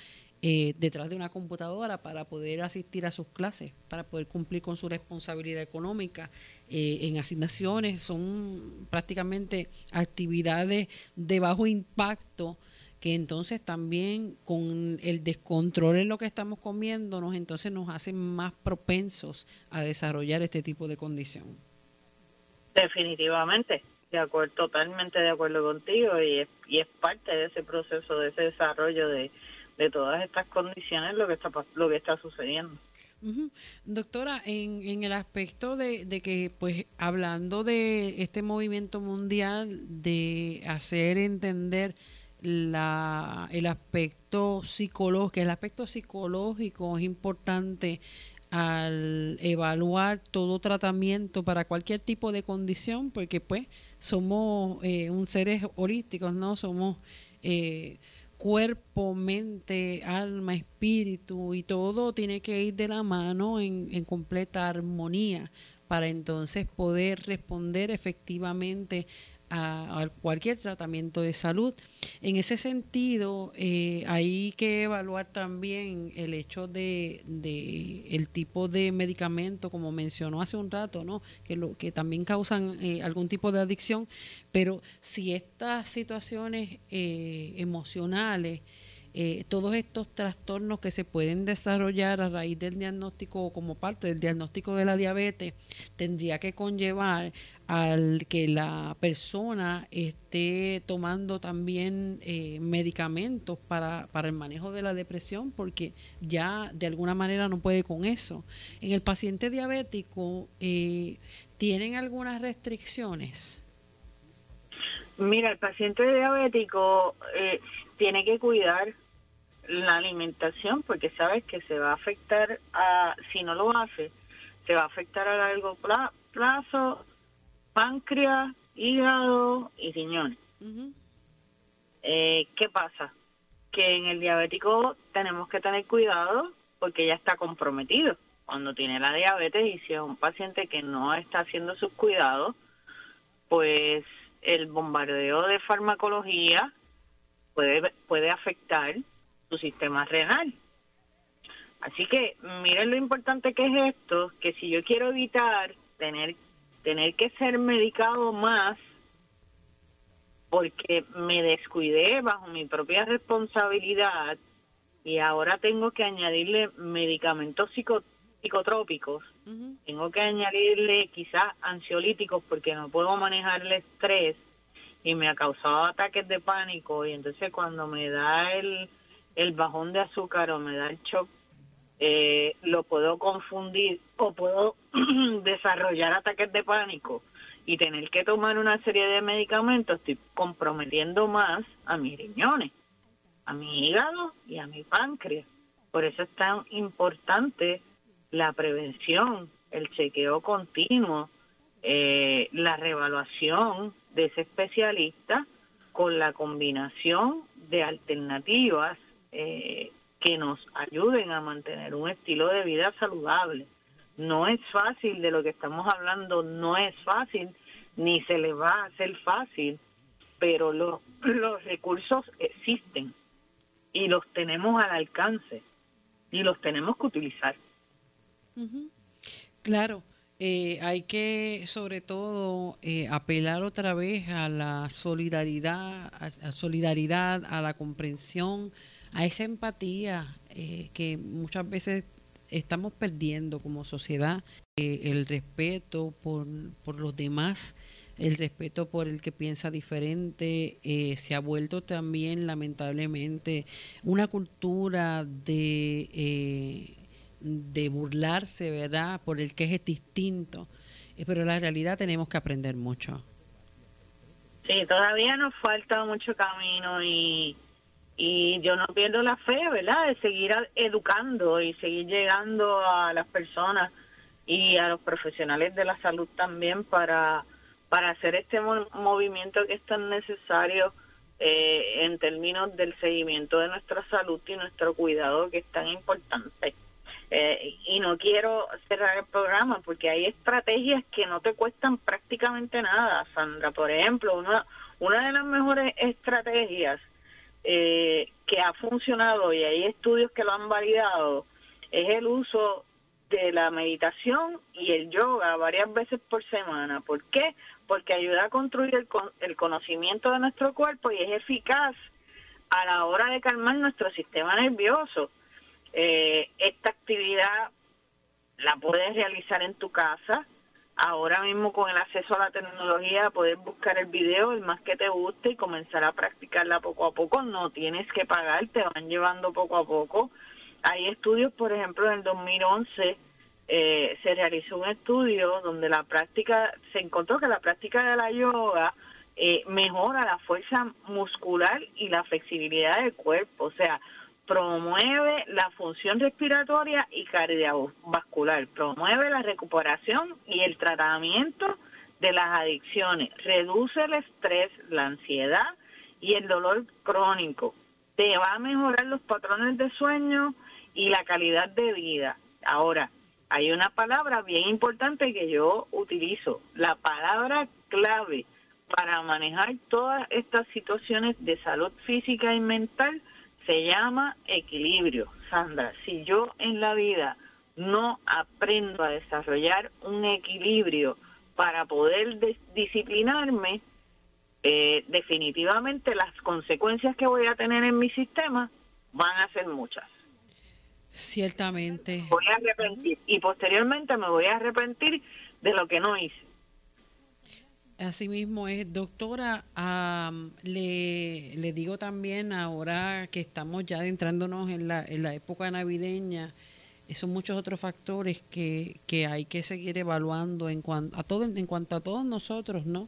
eh, detrás de una computadora para poder asistir a sus clases, para poder cumplir con su responsabilidad económica eh, en asignaciones. Son prácticamente actividades de bajo impacto que entonces también con el descontrol en lo que estamos comiéndonos, entonces nos hacen más propensos a desarrollar este tipo de condición. Definitivamente, de acuerdo, totalmente de acuerdo contigo y es, y es parte de ese proceso, de ese desarrollo de, de todas estas condiciones lo que está lo que está sucediendo. Doctora, en, en el aspecto de, de, que, pues, hablando de este movimiento mundial de hacer entender la, el aspecto psicológico, el aspecto psicológico es importante al evaluar todo tratamiento para cualquier tipo de condición, porque pues somos eh, un seres holísticos, ¿no? Somos eh, cuerpo, mente, alma, espíritu y todo tiene que ir de la mano en, en completa armonía para entonces poder responder efectivamente a, cualquier tratamiento de salud. En ese sentido, eh, hay que evaluar también el hecho de, el tipo de medicamento, como mencionó hace un rato, ¿no? que, lo, que también causan eh, algún tipo de adicción, pero si estas situaciones eh, emocionales, eh, todos estos trastornos que se pueden desarrollar a raíz del diagnóstico o como parte del diagnóstico de la diabetes tendría que conllevar al que la persona esté tomando también eh, medicamentos para, para el manejo de la depresión porque ya de alguna manera no puede con eso. En el paciente diabético, eh, ¿tienen algunas restricciones? Mira, el paciente diabético eh, tiene que cuidar la alimentación porque sabes que se va a afectar a, si no lo hace, se va a afectar a largo plazo páncreas, hígado y riñones. Eh, ¿Qué pasa? Que en el diabético tenemos que tener cuidado porque ya está comprometido. Cuando tiene la diabetes y si es un paciente que no está haciendo sus cuidados, pues el bombardeo de farmacología puede, puede afectar su sistema renal. Así que miren lo importante que es esto, que si yo quiero evitar tener tener que ser medicado más porque me descuidé bajo mi propia responsabilidad y ahora tengo que añadirle medicamentos psicotrópicos, tengo que añadirle quizás ansiolíticos porque no puedo manejar el estrés y me ha causado ataques de pánico y entonces cuando me da el, el bajón de azúcar o me da el shock eh, lo puedo confundir o puedo desarrollar ataques de pánico y tener que tomar una serie de medicamentos, estoy comprometiendo más a mis riñones, a mi hígado y a mi páncreas. Por eso es tan importante la prevención, el chequeo continuo, eh, la reevaluación de ese especialista con la combinación de alternativas eh, que nos ayuden a mantener un estilo de vida saludable. No es fácil de lo que estamos hablando, no es fácil, ni se le va a hacer fácil, pero los, los recursos existen y los tenemos al alcance y los tenemos que utilizar. Claro, eh, hay que sobre todo eh, apelar otra vez a la solidaridad, a solidaridad, a la comprensión, a esa empatía eh, que muchas veces estamos perdiendo como sociedad, eh, el respeto por, por los demás, el respeto por el que piensa diferente, eh, se ha vuelto también lamentablemente una cultura de, de burlarse, ¿verdad?, por el que es distinto. pero la realidad tenemos que aprender mucho. Sí, todavía nos falta mucho camino y y yo no pierdo la fe, ¿verdad?, de seguir educando y seguir llegando a las personas y a los profesionales de la salud también para, para hacer este movimiento que es tan necesario eh, en términos del seguimiento de nuestra salud y nuestro cuidado que es tan importante. eh, y no quiero cerrar el programa porque hay estrategias que no te cuestan prácticamente nada, Sandra. Por ejemplo, una, una de las mejores estrategias eh, que ha funcionado y hay estudios que lo han validado es el uso de la meditación y el yoga varias veces por semana. ¿Por qué? Porque ayuda a construir el, conocimiento de nuestro cuerpo y es eficaz a la hora de calmar nuestro sistema nervioso. Eh, esta actividad la puedes realizar en tu casa. Ahora mismo con el acceso a la tecnología puedes buscar el video, el más que te guste y comenzar a practicarla poco a poco. No tienes que pagar, te van llevando poco a poco. Hay estudios, por ejemplo, en el 2011 eh, se realizó un estudio donde la práctica, se encontró que la práctica de la yoga eh, mejora la fuerza muscular y la flexibilidad del cuerpo. O sea, promueve la función respiratoria y cardiovascular, promueve la recuperación y el tratamiento de las adicciones, reduce el estrés, la ansiedad y el dolor crónico, te va a mejorar los patrones de sueño y la calidad de vida. Ahora, hay una palabra bien importante que yo utilizo, la palabra clave para manejar todas estas situaciones de salud física y mental se llama equilibrio. Sandra, si yo en la vida no aprendo a desarrollar un equilibrio para poder disciplinarme, eh, definitivamente las consecuencias que voy a tener en mi sistema van a ser muchas. Ciertamente. Voy a arrepentir y posteriormente me voy a arrepentir de lo que no hice. Asimismo es, doctora, le, digo también ahora que estamos ya adentrándonos en la, en la época navideña, son muchos otros factores que, que hay que seguir evaluando en a todo, en cuanto a todos nosotros, ¿no?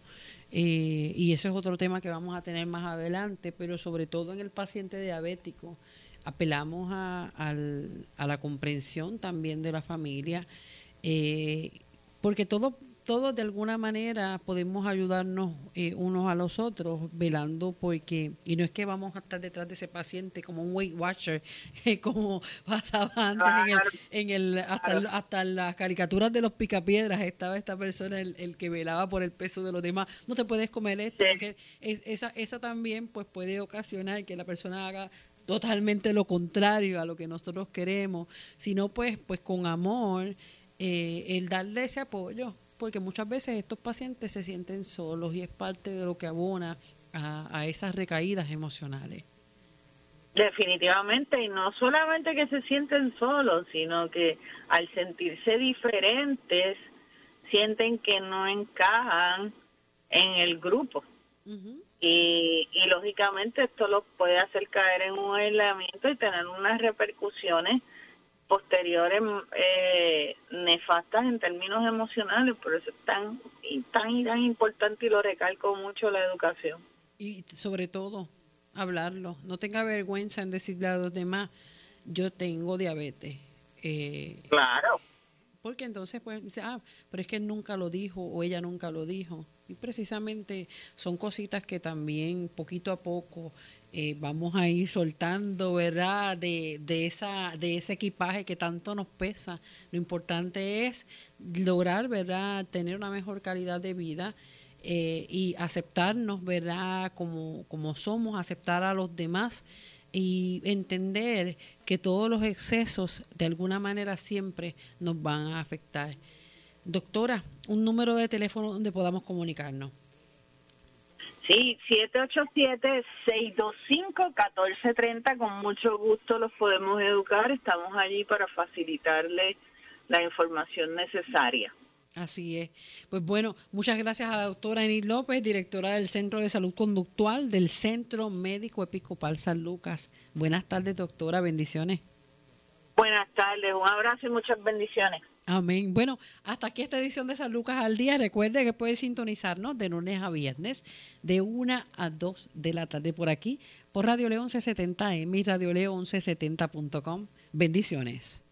Eh, y eso es otro tema que vamos a tener más adelante, pero sobre todo en el paciente diabético, apelamos a, a la comprensión también de la familia, eh, porque todo todos de alguna manera podemos ayudarnos eh, unos a los otros velando porque y no es que vamos a estar detrás de ese paciente como un Weight Watcher como pasaba antes en el, hasta, hasta las caricaturas de los picapiedras estaba esta persona el, que velaba por el peso de los demás. No te puedes comer esto porque esa esa también pues puede ocasionar que la persona haga totalmente lo contrario a lo que nosotros queremos sino pues pues con amor eh, el darle ese apoyo porque muchas veces estos pacientes se sienten solos y es parte de lo que abona a, esas recaídas emocionales. Definitivamente, y no solamente que se sienten solos, sino que al sentirse diferentes, sienten que no encajan en el grupo. y, y lógicamente esto los puede hacer caer en un aislamiento y tener unas repercusiones posteriores eh, nefastas en términos emocionales, por eso es tan, tan, tan importante y lo recalco mucho la educación. Y sobre todo, hablarlo. No tenga vergüenza en decirle a los demás, yo tengo diabetes. Eh, claro. Porque entonces, pues, dice, ah, pero es que él nunca lo dijo o ella nunca lo dijo. Y precisamente son cositas que también poquito a poco eh, vamos a ir soltando, ¿verdad? De, de, esa, de ese equipaje que tanto nos pesa. Lo importante es lograr, ¿verdad? Tener una mejor calidad de vida eh, y aceptarnos, ¿verdad? Como, como somos, aceptar a los demás y entender que todos los excesos de alguna manera siempre nos van a afectar. Doctora, un número de teléfono donde podamos comunicarnos. Sí, 787-625-1430, con mucho gusto los podemos educar, estamos allí para facilitarle la información necesaria. Así es. Pues bueno, muchas gracias a la doctora Enid López, directora del Centro de Salud Conductual del Centro Médico Episcopal San Lucas. Buenas tardes, doctora, bendiciones. Buenas tardes, un abrazo y muchas bendiciones. Amén. Bueno, hasta aquí esta edición de San Lucas al día. Recuerde que puede sintonizarnos de lunes a viernes de 1 a 2 de la tarde por aquí, por Radio León 1170 m y Radio León 1170.com. Bendiciones.